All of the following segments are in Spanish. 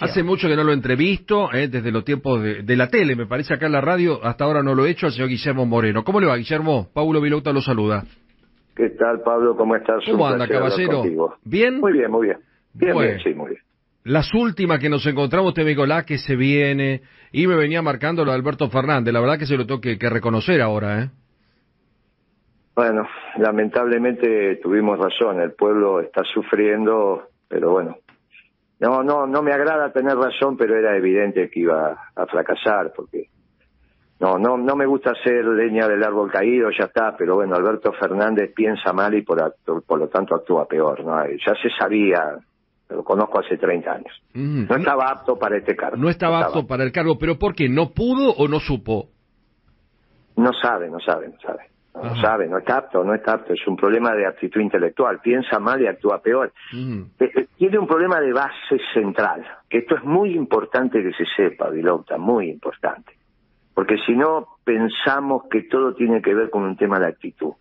Hace mucho que no lo entrevisto, eh, desde los tiempos de, de, la tele, me parece acá en la radio, hasta ahora no lo he hecho, al señor Guillermo Moreno. ¿Cómo le va, Guillermo? Paulo Vilauta lo saluda. ¿Qué tal, Pablo? ¿Cómo estás? ¿Cómo anda, caballero? ¿Bien? Muy bien, muy bien. Bien, bien, sí, muy bien. Las últimas que nos encontramos, usted me dijo, la que se viene, y me venía marcando lo de Alberto Fernández, la verdad que se lo tengo que, que reconocer ahora, ¿eh? Bueno, lamentablemente tuvimos razón, el pueblo está sufriendo, pero bueno, no, no, no me agrada tener razón, pero era evidente que iba a fracasar, porque no, no, no me gusta ser leña del árbol caído, ya está, pero bueno, Alberto Fernández piensa mal y por, por lo tanto actúa peor, ¿no? Ya se sabía, lo conozco hace 30 años. Mm. no estaba apto para este cargo. No estaba, apto para el cargo, pero ¿por qué? ¿No pudo o no supo? No sabe, no sabe, no sabe. No sabe, no está apto, no está apto. Es un problema de actitud intelectual. Piensa mal y actúa peor. Eh, eh, tiene un problema de base central, esto es muy importante que se sepa, Vilota, muy importante. Porque si no, pensamos que todo tiene que ver con un tema de actitud.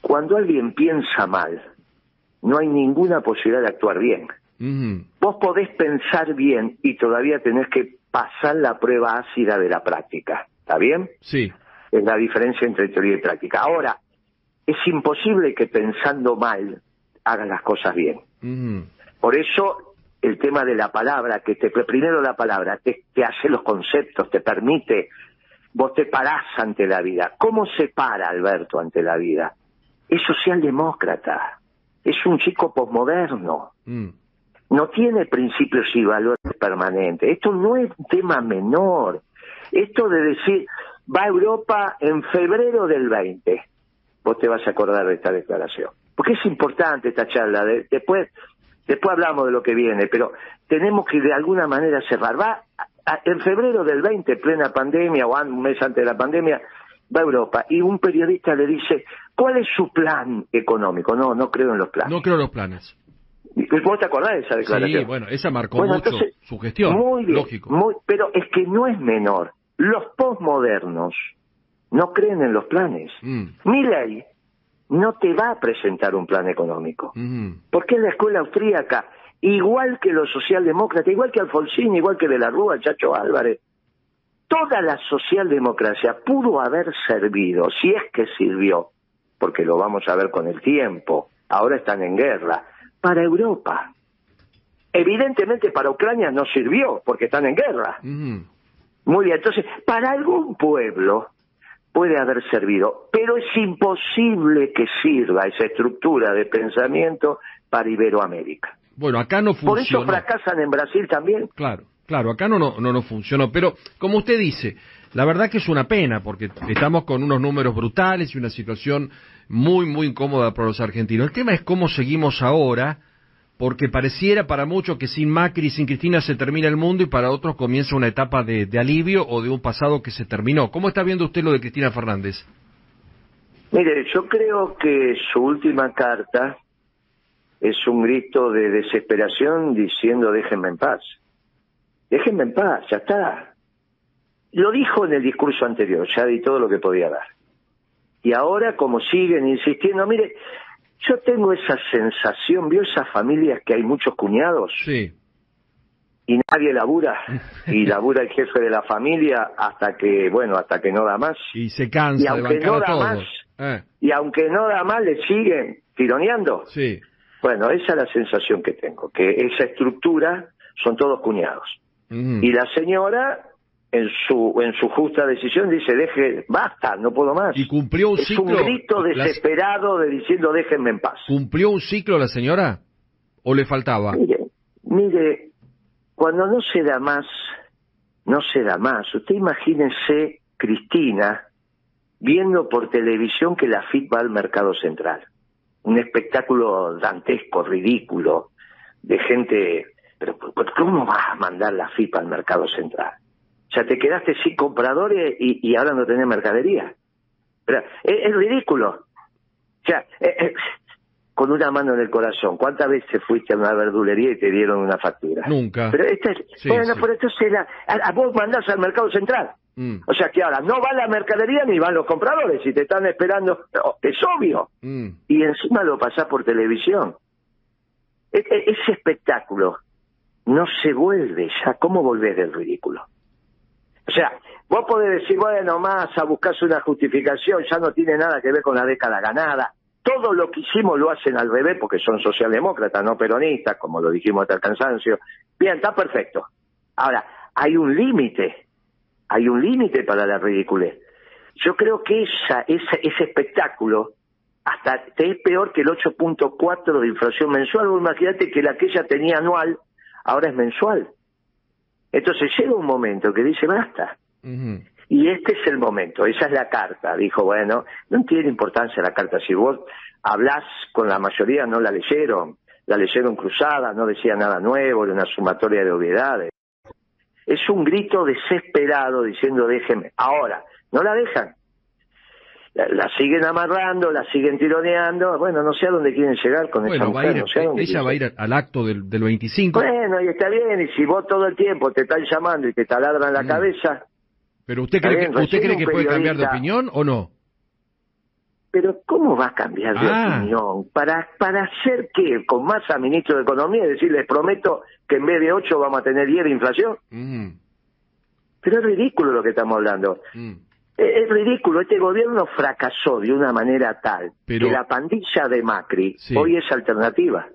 Cuando alguien piensa mal, no hay ninguna posibilidad de actuar bien. Vos podés pensar bien y todavía tenés que pasar la prueba ácida de la práctica. ¿Está bien? Sí es la diferencia entre teoría y práctica. Ahora, es imposible que pensando mal hagan las cosas bien. Por eso el tema de la palabra, que te primero la palabra te, te hace los conceptos, te permite, vos te parás ante la vida. ¿Cómo se para Alberto ante la vida? Es socialdemócrata, es un chico posmoderno. Mm. No tiene principios y valores permanentes. Esto no es un tema menor. Esto de decir, va a Europa en febrero del 20. Vos te vas a acordar de esta declaración. Porque es importante esta charla. después, después hablamos de lo que viene, pero tenemos que de alguna manera cerrar. Va en febrero del 20, plena pandemia o un mes antes de la pandemia, va a Europa y un periodista le dice, ¿cuál es su plan económico? No, no creo en los planes. No creo en los planes. ¿Vos te acordás de esa declaración? Sí, bueno, esa marcó mucho su gestión, muy bien, lógico. Muy, pero es que no es menor. Los posmodernos no creen en los planes. Mm. Mi ley no te va a presentar un plan económico. Mm. Porque es la escuela austríaca, igual que los socialdemócratas, igual que Alfonsín, igual que De la Rúa, Chacho Álvarez. Toda la socialdemocracia pudo haber servido, si es que sirvió, porque lo vamos a ver con el tiempo, ahora están en guerra, para Europa. Evidentemente para Ucrania no sirvió, porque están en guerra. Mm. Muy bien, entonces, para algún pueblo puede haber servido, pero es imposible que sirva esa estructura de pensamiento para Iberoamérica. Bueno, acá no funcionó. Por eso fracasan en Brasil también. Claro, claro, acá no, no, no, no funcionó, pero como usted dice, la verdad que es una pena, porque estamos con unos números brutales y una situación muy, muy incómoda para los argentinos. El tema es cómo seguimos ahora, porque pareciera para muchos que sin Macri y sin Cristina se termina el mundo y para otros comienza una etapa de, alivio o de un pasado que se terminó. ¿Cómo está viendo usted lo de Cristina Fernández? Mire, yo creo que su última carta es un grito de desesperación diciendo déjenme en paz. Déjenme en paz, ya está. Lo dijo en el discurso anterior, ya di todo lo que podía dar. Y ahora, como siguen insistiendo, mire, yo tengo esa sensación, ¿vio esas familias que hay muchos cuñados? Sí. Y nadie labura, y labura el jefe de la familia hasta que, bueno, hasta que no da más. Y se cansa y aunque no da más, eh. Y aunque no da más, le siguen tironeando. Sí. Bueno, esa es la sensación que tengo, que esa estructura son todos cuñados. Y la señora en su en su justa decisión dice deje basta no puedo más y cumplió un ciclo es un grito desesperado de diciendo déjenme en paz cumplió un ciclo la señora o le faltaba mire mire cuando no se da más no se da más. Usted imagínese Cristina viendo por televisión que la FIT va al mercado central. Un espectáculo dantesco ridículo de gente pero cómo va a mandar la FIP al mercado central o sea, te quedaste sin compradores y, ahora no tenés mercadería. Pero es, ridículo. O sea, eh, eh, con una mano en el corazón, ¿cuántas veces fuiste a una verdulería y te dieron una factura? Nunca. Pero este es, bueno, por esto se la, a, vos mandás al mercado central. Mm. O sea que ahora no va la mercadería ni van los compradores, si te están esperando, es obvio. Mm. Y encima lo pasás por televisión. E, e, ese espectáculo no se vuelve ya. ¿Cómo volver del ridículo? O sea, vos podés decir, bueno, más a buscarse una justificación, ya no tiene nada que ver con la década ganada. Todo lo que hicimos lo hacen al bebé porque son socialdemócratas, no peronistas, como lo dijimos hasta el cansancio. Bien, está perfecto. Ahora, hay un límite, hay un límite para la ridiculez. Yo creo que esa, ese espectáculo hasta es peor que el 8.4 de inflación mensual. imagínate que la que ella tenía anual ahora es mensual. Entonces llega un momento que dice basta. Y este es el momento, esa es la carta. Dijo, bueno, no tiene importancia la carta. Si vos hablás con la mayoría, no la leyeron. La leyeron cruzada, no decía nada nuevo, era una sumatoria de obviedades. Es un grito desesperado diciendo déjeme. Ahora, no la dejan la, siguen amarrando, la siguen tironeando, bueno, no sé a dónde quieren llegar con esa mujer, ella va a ir al acto del, del 25. Bueno, y está bien, y si vos todo el tiempo te están llamando y te taladran la mm. cabeza... ¿Pero usted cree, que, usted cree que puede cambiar de opinión o no? Pero ¿cómo va a cambiar de ah. opinión? ¿Para, ¿Para hacer qué? ¿Con más a ministro de Economía? Es decir, les prometo que en vez de 8 vamos a tener 10 de inflación. Mm. Pero es ridículo lo que estamos hablando. Mm. Es ridículo, este gobierno fracasó de una manera tal que la pandilla de Macri hoy es alternativa.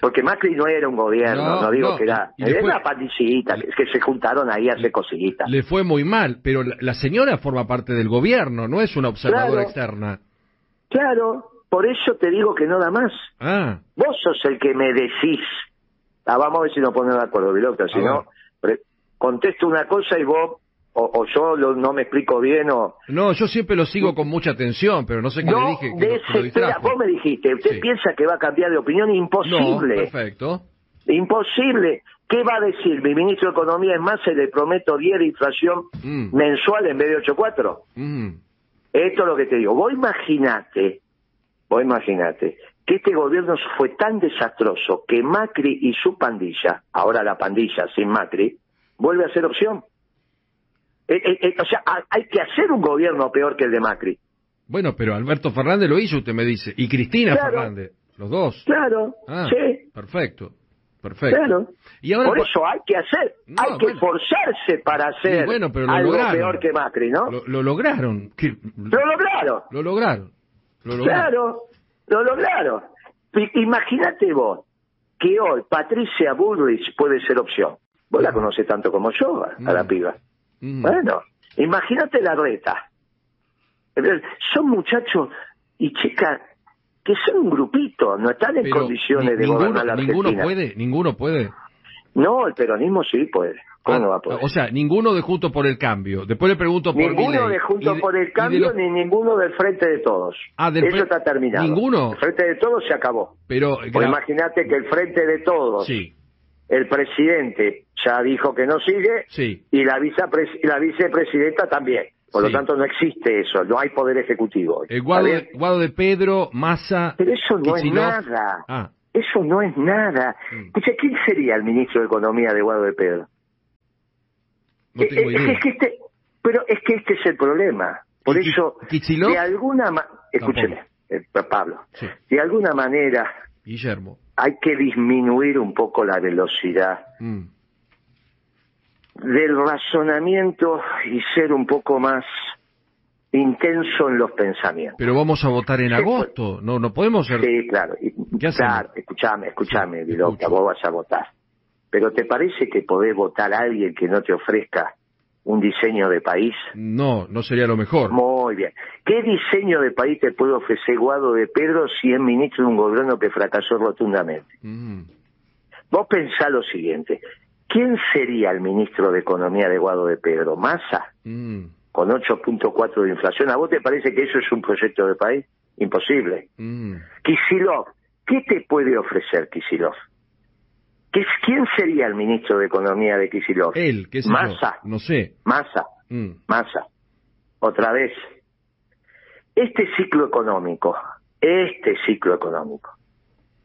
Porque Macri no era un gobierno, no, digo que era, era una pandillita, es que se juntaron ahí a hacer cositas. Le fue muy mal, pero la, señora forma parte del gobierno, no es una observadora externa. Claro, por eso te digo que no da más. Ah. Vos sos el que me decís, ah, vamos a ver si nos ponemos de acuerdo, Vilota, si no, contesto una cosa y vos o, yo no me explico bien o... No, yo siempre lo sigo con mucha atención, pero no sé qué le dije. Que vos me dijiste, usted piensa que va a cambiar de opinión, imposible. perfecto. Imposible. ¿Qué va a decir? Mi ministro de Economía es más, se le prometo 10 de inflación mm. mensual en vez de 8.4. Mm. Esto es lo que te digo. Vos imaginate, vos imaginate, que este gobierno fue tan desastroso que Macri y su pandilla, ahora la pandilla sin Macri, vuelve a ser opción. Eh, eh, eh, o sea, hay que hacer un gobierno peor que el de Macri. Bueno, pero Alberto Fernández lo hizo, usted me dice, y Cristina Fernández, los dos. Claro, ah, sí. Perfecto, perfecto. Claro. Y ahora, Por eso hay que hacer, hay que esforzarse para hacer bueno, pero algo peor que Macri, ¿no? Lo, lograron. Lo lograron. Lo lograron. Claro, lo lograron. Imagínate vos que hoy Patricia Bullrich puede ser opción. Vos la conocés tanto como yo, a la piba. Bueno, imagínate la reta. Son muchachos y chicas que son un grupito, no están en condiciones de gobernar la Argentina. Ninguno puede, ninguno puede. No, el peronismo sí puede. ¿Cómo no va a poder? O sea, ninguno de Juntos por el Cambio. Después le pregunto por Ninguno de Juntos por el Cambio ni ninguno del Frente de Todos. Ah, Eso está terminado. ¿Ninguno? El Frente de Todos se acabó. Pero... imagínate que el Frente de Todos sí el presidente ya dijo que no sigue y la, la vicepresidenta también. Por lo tanto, no existe eso, no hay poder ejecutivo. El Guado, de, Pedro, Massa. Pero eso no es nada. Ah. Eso no es nada. Mm. ¿quién sería el ministro de Economía de Guado de Pedro? No eh, tengo eh, este, pero es que este es el problema. Por eso, de alguna manera. Escúcheme, eh, Pablo. De alguna manera. Guillermo hay que disminuir un poco la velocidad mm. del razonamiento y ser un poco más intenso en los pensamientos. Pero vamos a votar en agosto, no no podemos ser... Sí, claro, claro, escúchame, escúchame, vos vas a votar. Pero ¿te parece que podés votar a alguien que no te ofrezca un diseño de país? No, no sería lo mejor. Muy bien. ¿Qué diseño de país te puede ofrecer Guado de Pedro si es ministro de un gobierno que fracasó rotundamente? Mm. Vos pensá lo siguiente. ¿Quién sería el ministro de Economía de Guado de Pedro? ¿Massa? Mm. Con 8.4 de inflación. ¿A vos te parece que eso es un proyecto de país? Imposible. Mm. Kisilov. ¿Qué te puede ofrecer Kisilov? ¿Quién sería el ministro de Economía de Kisilov? Él, ¿qué es Massa. No sé. Massa. Mm. Massa. Otra vez. Este ciclo económico, este ciclo económico,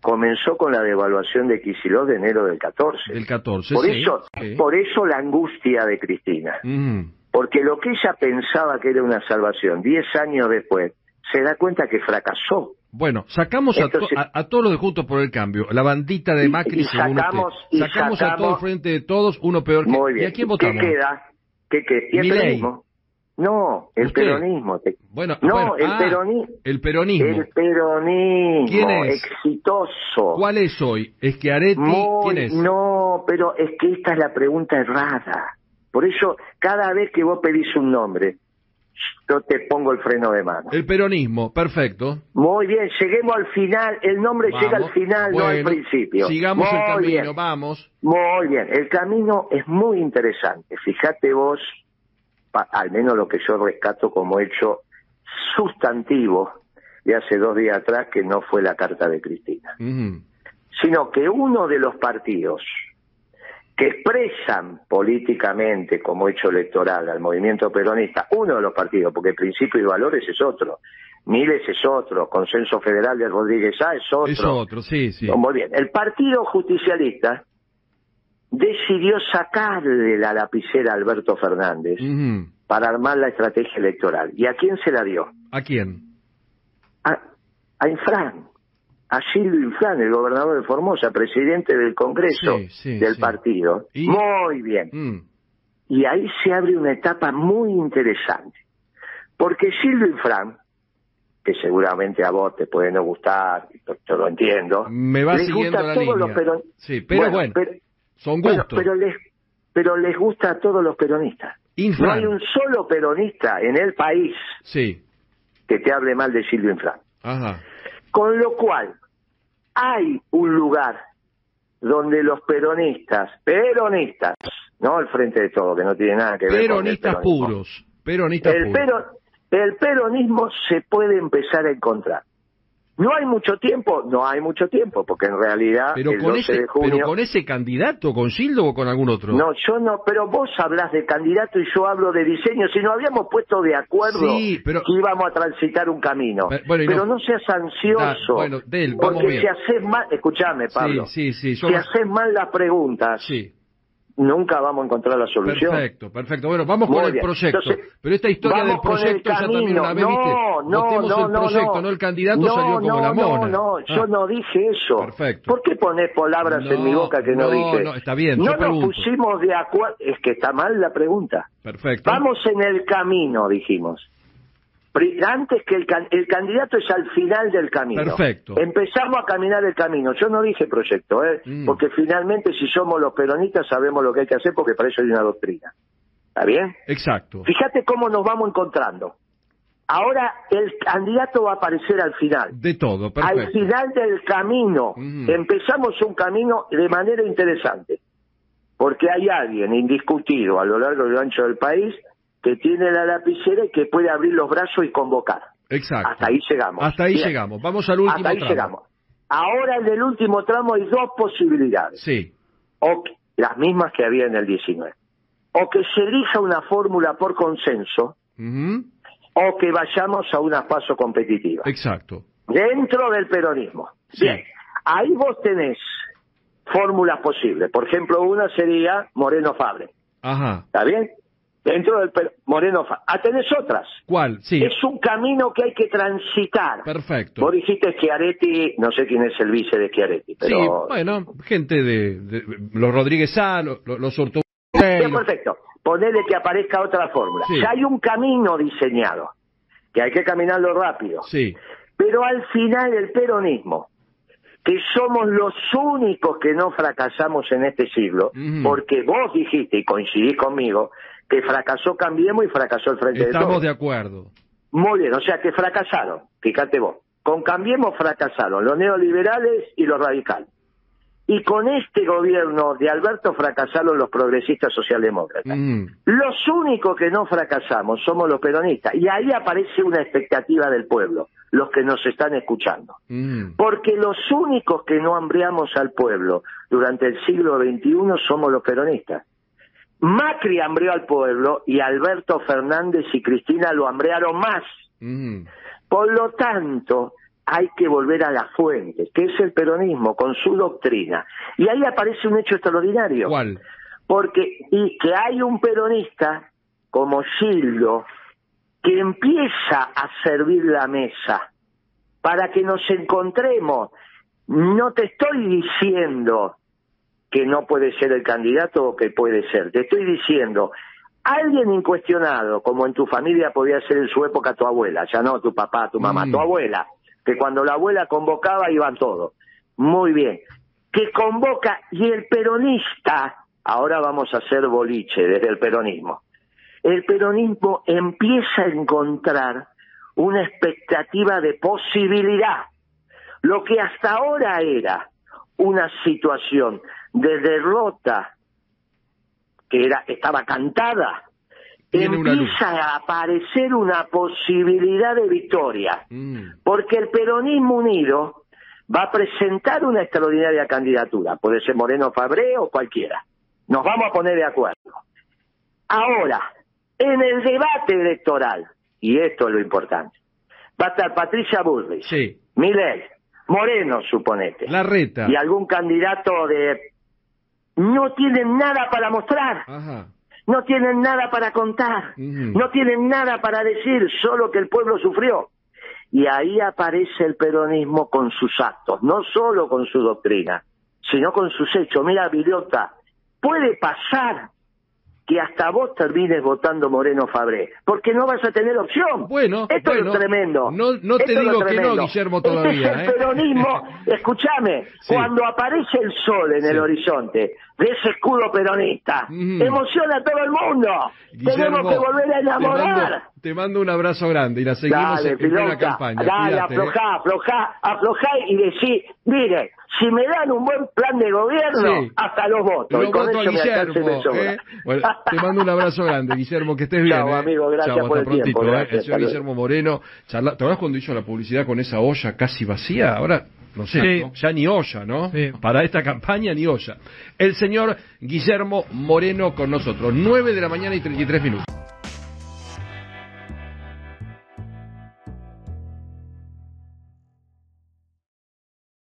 comenzó con la devaluación de Kisilov de enero del 14. Del 14, por Eso, Por eso la angustia de Cristina. Mm. Porque lo que ella pensaba que era una salvación, diez años después, se da cuenta que fracasó. Bueno, sacamos a, todos los de Juntos por el Cambio, la bandita de Macri, sacamos, sacamos, a todo el frente de todos, uno peor que... Muy bien. ¿Y a quién votamos? ¿Qué queda? ¿Qué queda? ¿Y el peronismo? No, el peronismo. Bueno, no, el, ah, peronismo. el peronismo. El peronismo. ¿Quién es? Exitoso. ¿Cuál es hoy? ¿Es que Areti? ¿Quién es? No, pero es que esta es la pregunta errada. Por eso, cada vez que vos pedís un nombre, yo te pongo el freno de mano. El peronismo, perfecto. Muy bien, lleguemos al final. El nombre llega al final, no al principio. Sigamos el camino, vamos. Muy bien, el camino es muy interesante. Fíjate vos al menos lo que yo rescato como hecho sustantivo de hace dos días atrás, que no fue la carta de Cristina, sino que uno de los partidos que expresan políticamente como hecho electoral al movimiento peronista, uno de los partidos, porque principio y valores es otro, Miles es otro, Consenso Federal de Rodríguez A es otro. Es otro, sí, sí. Muy bien. El Partido Justicialista decidió sacarle la lapicera a Alberto Fernández para armar la estrategia electoral. ¿Y a quién se la dio? ¿A quién? A, a Infran, a Silvio Infran, el gobernador de Formosa, presidente del Congreso del partido. Muy bien. Mm. Y ahí se abre una etapa muy interesante. Porque Silvio Infran, que seguramente a vos te puede no gustar, yo lo entiendo. Me va siguiendo la línea. sí, pero bueno son gustos. pero les, pero les gusta a todos los peronistas. No hay un solo peronista en el país sí. que te hable mal de Silvio Infran. Ajá. Con lo cual, hay un lugar donde los peronistas, peronistas, no al frente de todo, que no tiene nada que ver con el peronismo. puros, peronistas el puros. el peronismo se puede empezar a encontrar. ¿No hay mucho tiempo? No hay mucho tiempo, porque en realidad pero el con 12 ese, de junio... ¿Pero con ese candidato, con Gildo o con algún otro? No, yo no, pero vos hablas de candidato y yo hablo de diseño. Si nos habíamos puesto de acuerdo pero... que íbamos a transitar un camino. Pero, no... seas ansioso. bueno, del, porque si haces mal... Escuchame, Pablo. Sí, sí, Si haces mal las preguntas... Sí nunca vamos a encontrar la solución. Perfecto, perfecto. Bueno, vamos con el proyecto. Pero esta historia del proyecto ya también una vez, no, No, no, el proyecto, no, el candidato salió como la mona. No, no, ah. yo no dije eso. Perfecto. ¿Por qué pones palabras en mi boca que no, dije? No, está bien, No nos pusimos de acuerdo. Es que está mal la pregunta. Perfecto. Vamos en el camino, dijimos antes que el, el candidato es al final del camino. Perfecto. Empezamos a caminar el camino. Yo no dije proyecto, ¿eh? Mm. porque finalmente si somos los peronistas sabemos lo que hay que hacer porque para eso hay una doctrina. ¿Está bien? Exacto. Fíjate cómo nos vamos encontrando. Ahora el candidato va a aparecer al final. De todo, perfecto. Al final del camino. Mm. Empezamos un camino de manera interesante. Porque hay alguien indiscutido a lo largo y ancho del país que tiene la lapicera y que puede abrir los brazos y convocar. Exacto. Hasta ahí llegamos. Hasta ahí llegamos. Vamos al último Hasta ahí llegamos. Ahora en el último tramo hay dos posibilidades. Sí. O las mismas que había en el 19. O que se elija una fórmula por consenso, o que vayamos a una paso competitiva. Exacto. Dentro del peronismo. Bien. Ahí vos tenés fórmulas posibles. Por ejemplo, una sería Moreno Fabre. Ajá. ¿Está bien? Dentro del Moreno Ah, tenés otras. ¿Cuál? Sí. Es un camino que hay que transitar. Perfecto. Vos dijiste Chiaretti, no sé quién es el vice de Chiaretti, pero... Sí, bueno, gente de, los Rodríguez A, los, los perfecto. Ponele que aparezca otra fórmula. Ya hay un camino diseñado, que hay que caminarlo rápido. Sí. Pero al final el peronismo, que somos los únicos que no fracasamos en este siglo, porque vos dijiste, y coincidís conmigo, que fracasó Cambiemos y fracasó el Frente de Todos. Estamos de acuerdo. Muy bien, o sea que fracasaron, fíjate vos. Con Cambiemos fracasaron los neoliberales y los radicales. Y con este gobierno de Alberto fracasaron los progresistas socialdemócratas. Mm. Los únicos que no fracasamos somos los peronistas. Y ahí aparece una expectativa del pueblo, los que nos están escuchando. Mm. Porque los únicos que no hambriamos al pueblo durante el siglo XXI somos los peronistas. Macri hambrió al pueblo y Alberto Fernández y Cristina lo hambrearon más. Mm. Por lo tanto, hay que volver a la fuente, que es el peronismo, con su doctrina. Y ahí aparece un hecho extraordinario. ¿Cuál? Porque, y que hay un peronista como Gildo que empieza a servir la mesa para que nos encontremos. No te estoy diciendo que no puede ser el candidato o que puede ser, te estoy diciendo, alguien incuestionado, como en tu familia podía ser en su época tu abuela, ya no tu papá, tu mamá, tu mm. abuela, que cuando la abuela convocaba iban todos. Muy bien. Que convoca y el peronista, ahora vamos a hacer boliche desde el peronismo. El peronismo empieza a encontrar una expectativa de posibilidad. Lo que hasta ahora era una situación de derrota que era estaba cantada, empieza a aparecer una posibilidad de victoria, mm. porque el peronismo unido va a presentar una extraordinaria candidatura, puede ser Moreno Fabré o cualquiera. Nos vamos a poner de acuerdo. Ahora, en el debate electoral, y esto es lo importante, va a estar Patricia Bullrich, sí. Moreno, suponete. La reta. Y algún candidato de... No tienen nada para mostrar. No tienen nada para contar. No tienen nada para decir, solo que el pueblo sufrió. Y ahí aparece el peronismo con sus actos, no solo con su doctrina, sino con sus hechos. Mira, Villota, puede pasar que hasta vos termines votando Moreno Fabré, porque no vas a tener opción. Bueno, esto es tremendo. No, no te digo que no, Guillermo, todavía. Este es el ¿eh? peronismo. Escúchame, cuando aparece el sol en el horizonte de ese escudo peronista, emociona a todo el mundo. Tenemos que volver a enamorar. Te mando, un abrazo grande y la seguimos en, la campaña. Dale, ¿eh? aflojá, aflojá, aflojá y decí, mire, si me dan un buen plan de gobierno, hasta los votos. y con eso Guillermo, ¿eh? te mando un abrazo grande, Guillermo, que estés bien. Chao, ¿eh? amigo, gracias Chau, por el tiempo. Gracias, el señor Guillermo Moreno, charla... ¿te acuerdas cuando hizo la publicidad con esa olla casi vacía? Ahora no sé, ya ni olla, ¿no? Para esta campaña ni olla. El señor Guillermo Moreno con nosotros, 9 de la mañana y 33 minutos.